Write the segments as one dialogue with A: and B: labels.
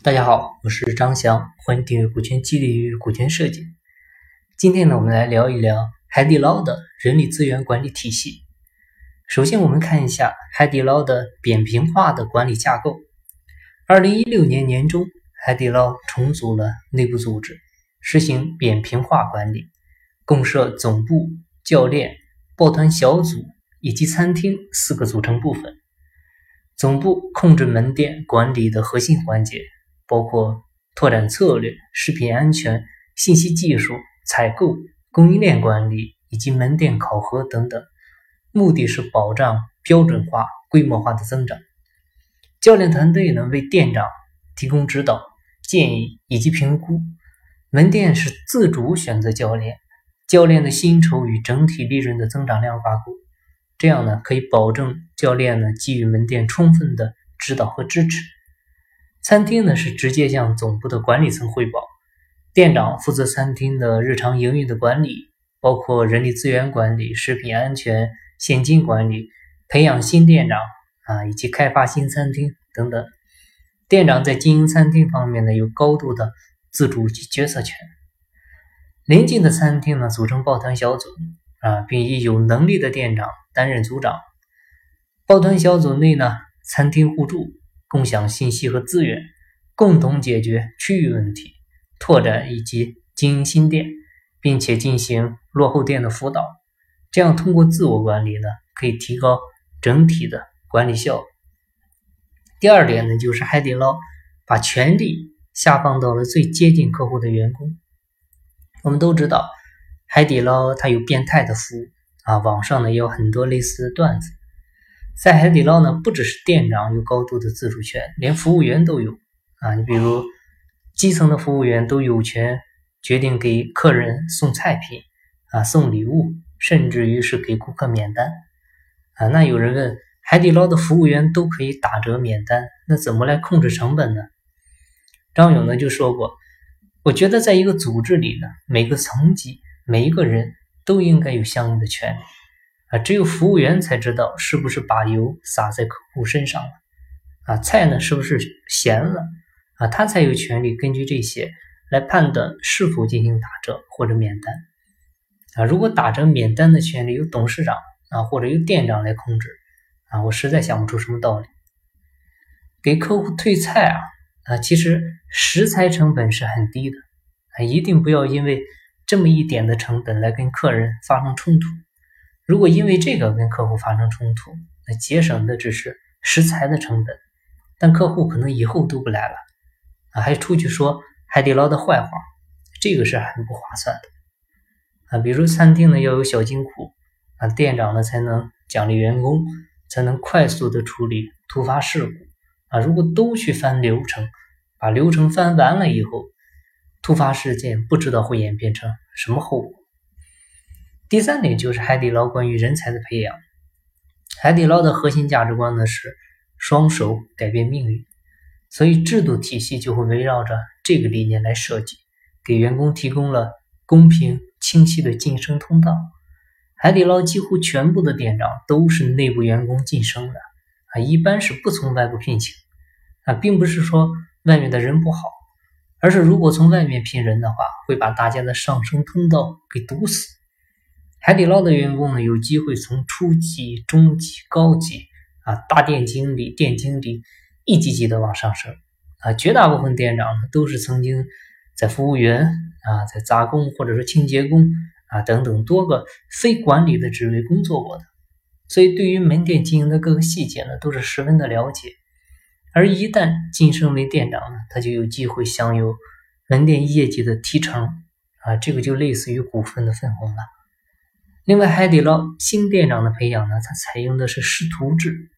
A: 大家好，我是张翔，欢迎订阅股权激励与股权设计。今天呢，我们来聊一聊海底捞的人力资源管理体系。首先，我们看一下海底捞的扁平化的管理架构。二零一六年年中，海底捞重组了内部组织，实行扁平化管理，共设总部、教练、抱团小组以及餐厅四个组成部分。总部控制门店管理的核心环节。包括拓展策略、食品安全、信息技术、采购、供应链管理以及门店考核等等，目的是保障标准化、规模化的增长。教练团队呢，为店长提供指导、建议以及评估。门店是自主选择教练，教练的薪酬与整体利润的增长量挂钩，这样呢，可以保证教练呢给予门店充分的指导和支持。餐厅呢是直接向总部的管理层汇报，店长负责餐厅的日常营运的管理，包括人力资源管理、食品安全、现金管理、培养新店长啊，以及开发新餐厅等等。店长在经营餐厅方面呢有高度的自主及决策权。临近的餐厅呢组成抱团小组啊，并以有能力的店长担任组长。抱团小组内呢，餐厅互助。共享信息和资源，共同解决区域问题，拓展以及经营新店，并且进行落后店的辅导。这样通过自我管理呢，可以提高整体的管理效率。第二点呢，就是海底捞把权力下放到了最接近客户的员工。我们都知道，海底捞它有变态的服务啊，网上呢也有很多类似的段子。在海底捞呢，不只是店长有高度的自主权，连服务员都有啊。你比如基层的服务员都有权决定给客人送菜品啊、送礼物，甚至于是给顾客免单啊。那有人问，海底捞的服务员都可以打折免单，那怎么来控制成本呢？张勇呢就说过，我觉得在一个组织里呢，每个层级每一个人都应该有相应的权利。啊，只有服务员才知道是不是把油洒在客户身上了，啊，菜呢是不是咸了，啊，他才有权利根据这些来判断是否进行打折或者免单，啊，如果打折免单的权利由董事长啊或者由店长来控制，啊，我实在想不出什么道理。给客户退菜啊，啊，其实食材成本是很低的，啊，一定不要因为这么一点的成本来跟客人发生冲突。如果因为这个跟客户发生冲突，那节省的只是食材的成本，但客户可能以后都不来了啊，还出去说海底捞的坏话，这个是很不划算的啊。比如餐厅呢要有小金库啊，店长呢才能奖励员工，才能快速的处理突发事故啊。如果都去翻流程，把流程翻完了以后，突发事件不知道会演变成什么后果。第三点就是海底捞关于人才的培养。海底捞的核心价值观呢是双手改变命运，所以制度体系就会围绕着这个理念来设计，给员工提供了公平清晰的晋升通道。海底捞几乎全部的店长都是内部员工晋升的啊，一般是不从外部聘请啊，并不是说外面的人不好，而是如果从外面聘人的话，会把大家的上升通道给堵死。海底捞的员工呢，有机会从初级、中级、高级啊，大店经理、店经理一级级的往上升啊。绝大部分店长呢，都是曾经在服务员啊、在杂工或者说清洁工啊等等多个非管理的职位工作过的，所以对于门店经营的各个细节呢，都是十分的了解。而一旦晋升为店长呢，他就有机会享有门店业绩的提成啊，这个就类似于股份的分红了。另外，海底捞新店长的培养呢，它采用的是师徒制，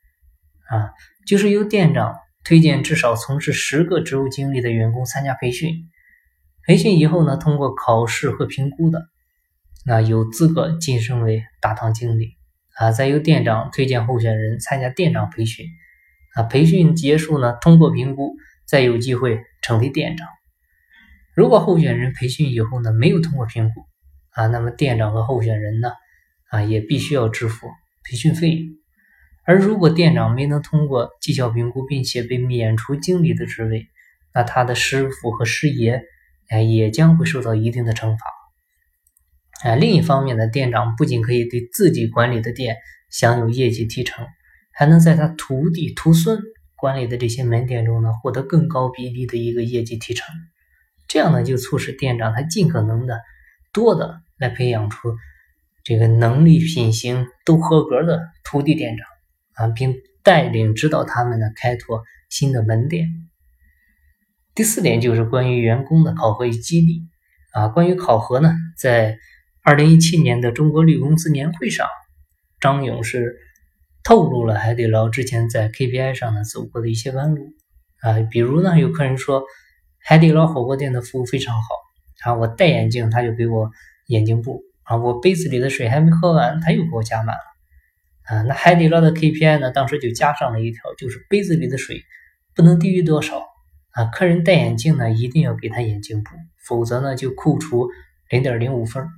A: 啊，就是由店长推荐至少从事十个职务经历的员工参加培训，培训以后呢，通过考试和评估的，那有资格晋升为大堂经理，啊，再由店长推荐候选人参加店长培训，啊，培训结束呢，通过评估，再有机会成为店长。如果候选人培训以后呢，没有通过评估。啊，那么店长和候选人呢，啊，也必须要支付培训费用。而如果店长没能通过绩效评估，并且被免除经理的职位，那他的师傅和师爷哎也将会受到一定的惩罚。啊，另一方面呢，店长不仅可以对自己管理的店享有业绩提成，还能在他徒弟徒孙管理的这些门店中呢获得更高比例的一个业绩提成。这样呢，就促使店长他尽可能的多的来培养出这个能力、品行都合格的徒弟店长啊，并带领指导他们呢开拓新的门店。第四点就是关于员工的考核与激励啊。关于考核呢，在二零一七年的中国绿公司年会上，张勇是透露了海底捞之前在 KPI 上呢走过的一些弯路啊，比如呢，有客人说。海底捞火锅店的服务非常好啊！我戴眼镜，他就给我眼镜布啊！我杯子里的水还没喝完，他又给我加满了啊！那海底捞的 KPI 呢？当时就加上了一条，就是杯子里的水不能低于多少啊！客人戴眼镜呢，一定要给他眼镜布，否则呢就扣除零点零五分。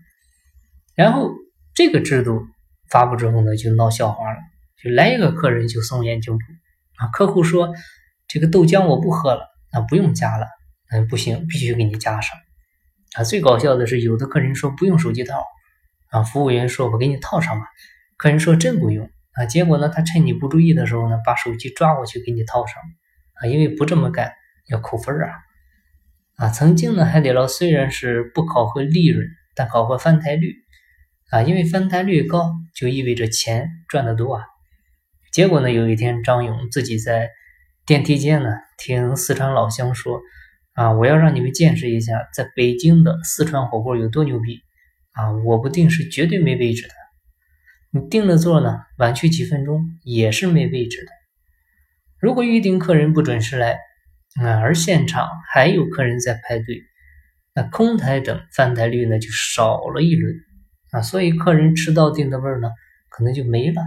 A: 然后这个制度发布之后呢，就闹笑话了，就来一个客人就送眼镜布啊！客户说这个豆浆我不喝了，那不用加了。嗯，不行，必须给你加上啊！最搞笑的是，有的客人说不用手机套啊，服务员说我给你套上吧。客人说真不用啊，结果呢，他趁你不注意的时候呢，把手机抓过去给你套上啊，因为不这么干要扣分啊啊！曾经呢，海底捞虽然是不考核利润，但考核翻台率啊，因为翻台率高就意味着钱赚得多啊。结果呢，有一天张勇自己在电梯间呢，听四川老乡说。啊！我要让你们见识一下，在北京的四川火锅有多牛逼啊！我不定是绝对没位置的，你订了座呢，晚去几分钟也是没位置的。如果预定客人不准时来，啊，而现场还有客人在排队，那空台等翻台率呢就少了一轮啊，所以客人迟到定的位呢可能就没了。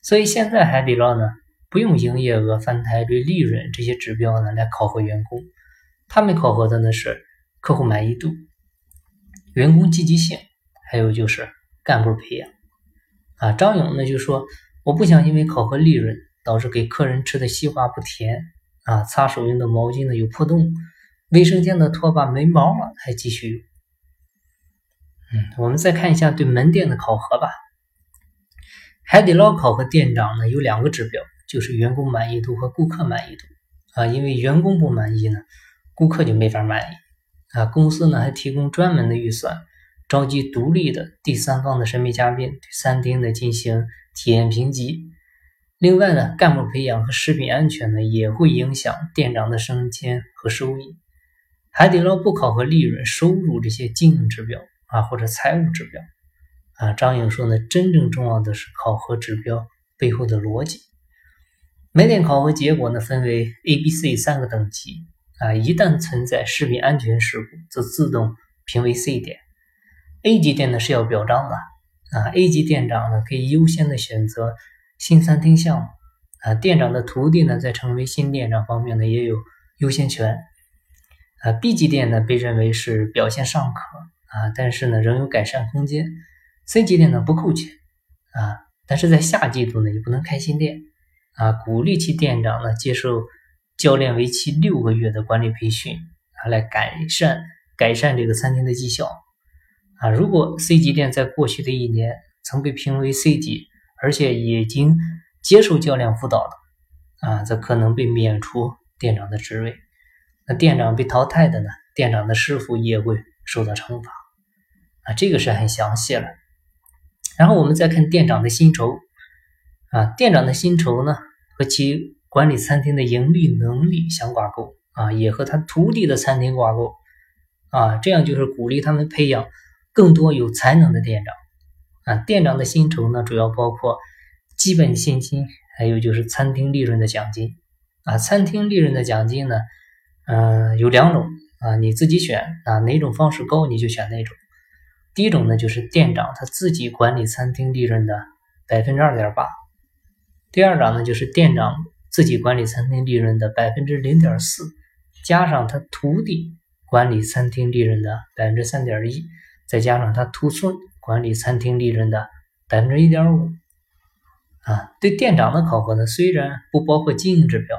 A: 所以现在海底捞呢不用营业额、翻台率、利润这些指标呢来考核员工。他们考核的呢是客户满意度、员工积极性，还有就是干部培养。啊，张勇呢就说：“我不想因为考核利润导致给客人吃的西瓜不甜啊，擦手用的毛巾呢有破洞，卫生间的拖把没毛了还继续用。”嗯，我们再看一下对门店的考核吧。海底捞考核店长呢有两个指标，就是员工满意度和顾客满意度啊，因为员工不满意呢。顾客就没法满意啊！公司呢还提供专门的预算，召集独立的第三方的神秘嘉宾对餐厅的进行体验评级。另外呢，干部培养和食品安全呢也会影响店长的升迁和收益。海底捞不考核利润、收入这些经营指标啊，或者财务指标啊。张颖说呢，真正重要的是考核指标背后的逻辑。门店考核结果呢分为 A、B、C 三个等级。啊，一旦存在食品安全事故，则自动评为 C 店。A 级店呢是要表彰的啊，A 级店长呢可以优先的选择新餐厅项目啊，店长的徒弟呢在成为新店长方面呢也有优先权啊。B 级店呢被认为是表现尚可啊，但是呢仍有改善空间。C 级店呢不扣钱啊，但是在下季度呢也不能开新店啊，鼓励其店长呢接受。教练为期六个月的管理培训啊，来改善改善这个餐厅的绩效啊。如果 C 级店在过去的一年曾被评为 C 级，而且已经接受教练辅导了啊，则可能被免除店长的职位。那店长被淘汰的呢？店长的师傅也会受到惩罚啊。这个是很详细了。然后我们再看店长的薪酬啊，店长的薪酬呢和其。管理餐厅的盈利能力相挂钩啊，也和他徒弟的餐厅挂钩啊，这样就是鼓励他们培养更多有才能的店长啊。店长的薪酬呢，主要包括基本薪金，还有就是餐厅利润的奖金啊。餐厅利润的奖金呢，嗯，有两种啊，你自己选啊，哪种方式高你就选哪种。第一种呢，就是店长他自己管理餐厅利润的百分之二点八，第二种呢，就是店长。自己管理餐厅利润的百分之零点四，加上他徒弟管理餐厅利润的百分之三点一，再加上他徒孙管理餐厅利润的百分之一点五，啊，对店长的考核呢，虽然不包括经营指标，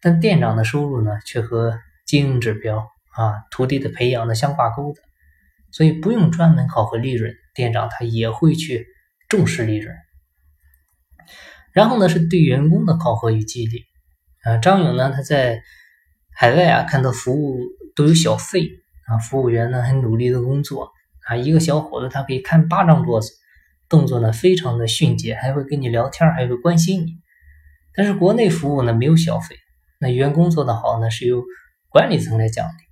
A: 但店长的收入呢，却和经营指标啊、徒弟的培养呢相挂钩的，所以不用专门考核利润，店长他也会去重视利润。然后呢，是对员工的考核与激励啊。张勇呢，他在海外啊，看到服务都有小费啊，服务员呢很努力的工作啊，一个小伙子他可以看八张桌子，动作呢非常的迅捷，还会跟你聊天，还会关心你。但是国内服务呢没有小费，那员工做得好呢是由管理层来奖励，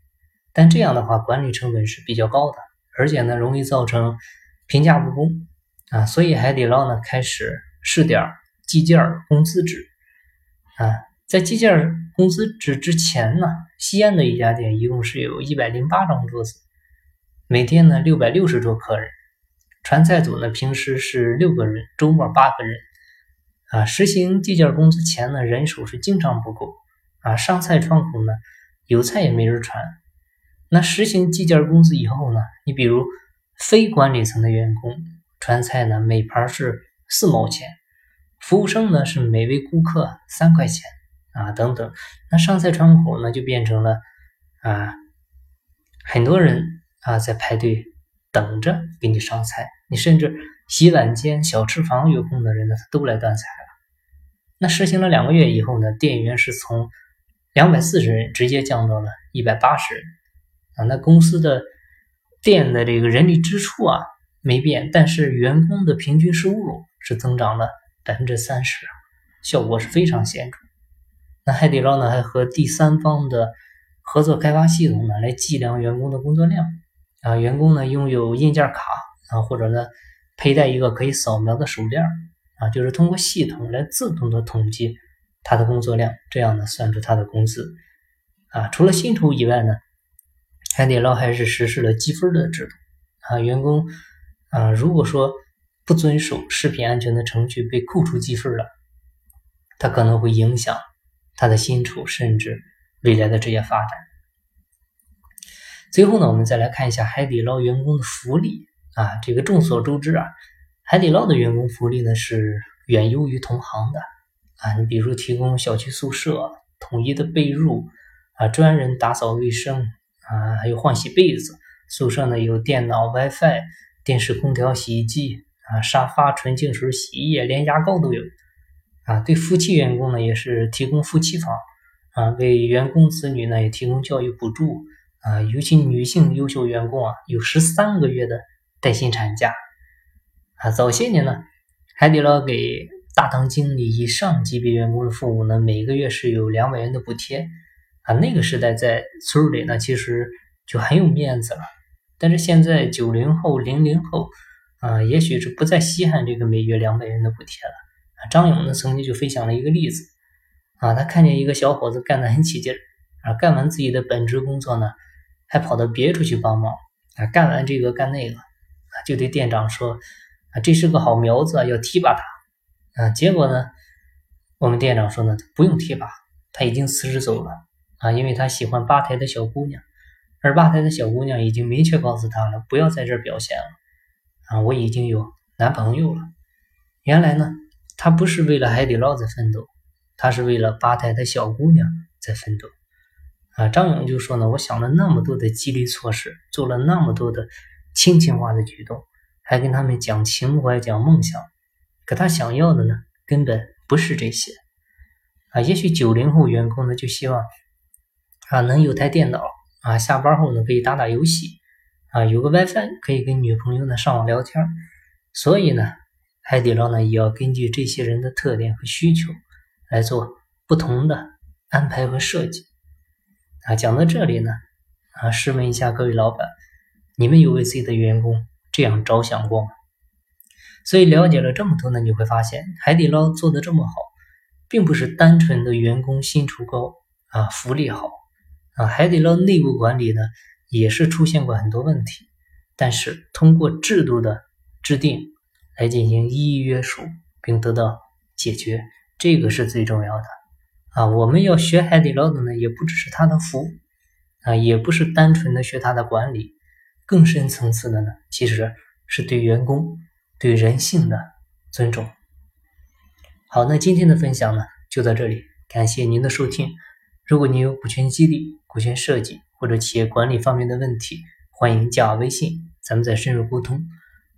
A: 但这样的话管理成本是比较高的，而且呢容易造成评价不公啊，所以海底捞呢开始试点计件工资制啊，在计件工资制之前呢，西安的一家店一共是有一百零八张桌子，每天呢六百六十桌客人，传菜组呢平时是六个人，周末八个人。啊，实行计件工资前呢，人手是经常不够啊，上菜窗口呢有菜也没人传。那实行计件工资以后呢，你比如非管理层的员工传菜呢，每盘是四毛钱，服务生呢是每位顾客三块钱啊，等等。那上菜窗口呢就变成了啊，很多人啊在排队等着给你上菜，你甚至。洗碗间、小吃房有空的人呢，他都来端菜了。那实行了两个月以后呢，店员是从两百四十人直接降到了一百八十人啊。那公司的店的这个人力支出啊没变，但是员工的平均收入是增长了百分之三十，效果是非常显著。那海底捞呢，还和第三方的合作开发系统呢，来计量员工的工作量啊。员工呢拥有硬件卡啊，或者呢。佩戴一个可以扫描的手链啊，就是通过系统来自动的统计他的工作量，这样呢算出他的工资啊。除了薪酬以外呢，海底捞还是实施了积分的制度啊。员工啊，如果说不遵守食品安全的程序被扣除积分了，他可能会影响他的薪酬，甚至未来的职业发展。最后呢，我们再来看一下海底捞员工的福利。啊，这个众所周知啊，海底捞的员工福利呢是远优于同行的啊。你比如提供小区宿舍统一的被褥啊，专人打扫卫生啊，还有换洗被子。宿舍呢有电脑、WiFi、电视、空调、洗衣机啊，沙发、纯净水、洗衣液，连牙膏都有啊。对夫妻员工呢也是提供夫妻房啊，为员工子女呢也提供教育补助啊，尤其女性优秀员工啊有十三个月的。带薪产假啊，早些年呢，海底捞给大堂经理以上级别员工的父母呢，每个月是有两百元的补贴啊。那个时代在村里呢，其实就很有面子了。但是现在九零后、零零后啊，也许是不再稀罕这个每月两百元的补贴了啊。张勇呢，曾经就分享了一个例子啊，他看见一个小伙子干得很起劲儿啊，干完自己的本职工作呢，还跑到别处去帮忙啊，干完这个干那个。啊就对店长说：“啊，这是个好苗子，要提拔他。”啊，结果呢，我们店长说呢，不用提拔，他已经辞职走了。啊，因为他喜欢吧台的小姑娘，而吧台的小姑娘已经明确告诉他了，不要在这儿表现了。啊，我已经有男朋友了。原来呢，他不是为了海底捞在奋斗，他是为了吧台的小姑娘在奋斗。啊，张勇就说呢，我想了那么多的激励措施，做了那么多的。亲情化的举动，还跟他们讲情怀、讲梦想，可他想要的呢，根本不是这些啊。也许九零后员工呢，就希望啊，能有台电脑啊，下班后呢可以打打游戏啊，有个 WiFi 可以跟女朋友呢上网聊天。所以呢，海底捞呢也要根据这些人的特点和需求来做不同的安排和设计啊。讲到这里呢，啊，试问一下各位老板。你们有为自己的员工这样着想过吗？所以了解了这么多呢，你会发现海底捞做的这么好，并不是单纯的员工薪酬高啊，福利好啊。海底捞内部管理呢，也是出现过很多问题，但是通过制度的制定来进行一一约束，并得到解决，这个是最重要的啊。我们要学海底捞的呢，也不只是他的服务啊，也不是单纯的学他的管理。更深层次的呢，其实是对员工、对人性的尊重。好，那今天的分享呢就到这里，感谢您的收听。如果你有股权激励、股权设计或者企业管理方面的问题，欢迎加微信，咱们再深入沟通。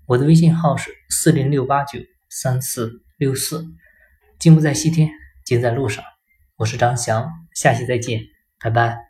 A: 我的微信号是四零六八九三四六四。进步在西天，金在路上。我是张翔，下期再见，拜拜。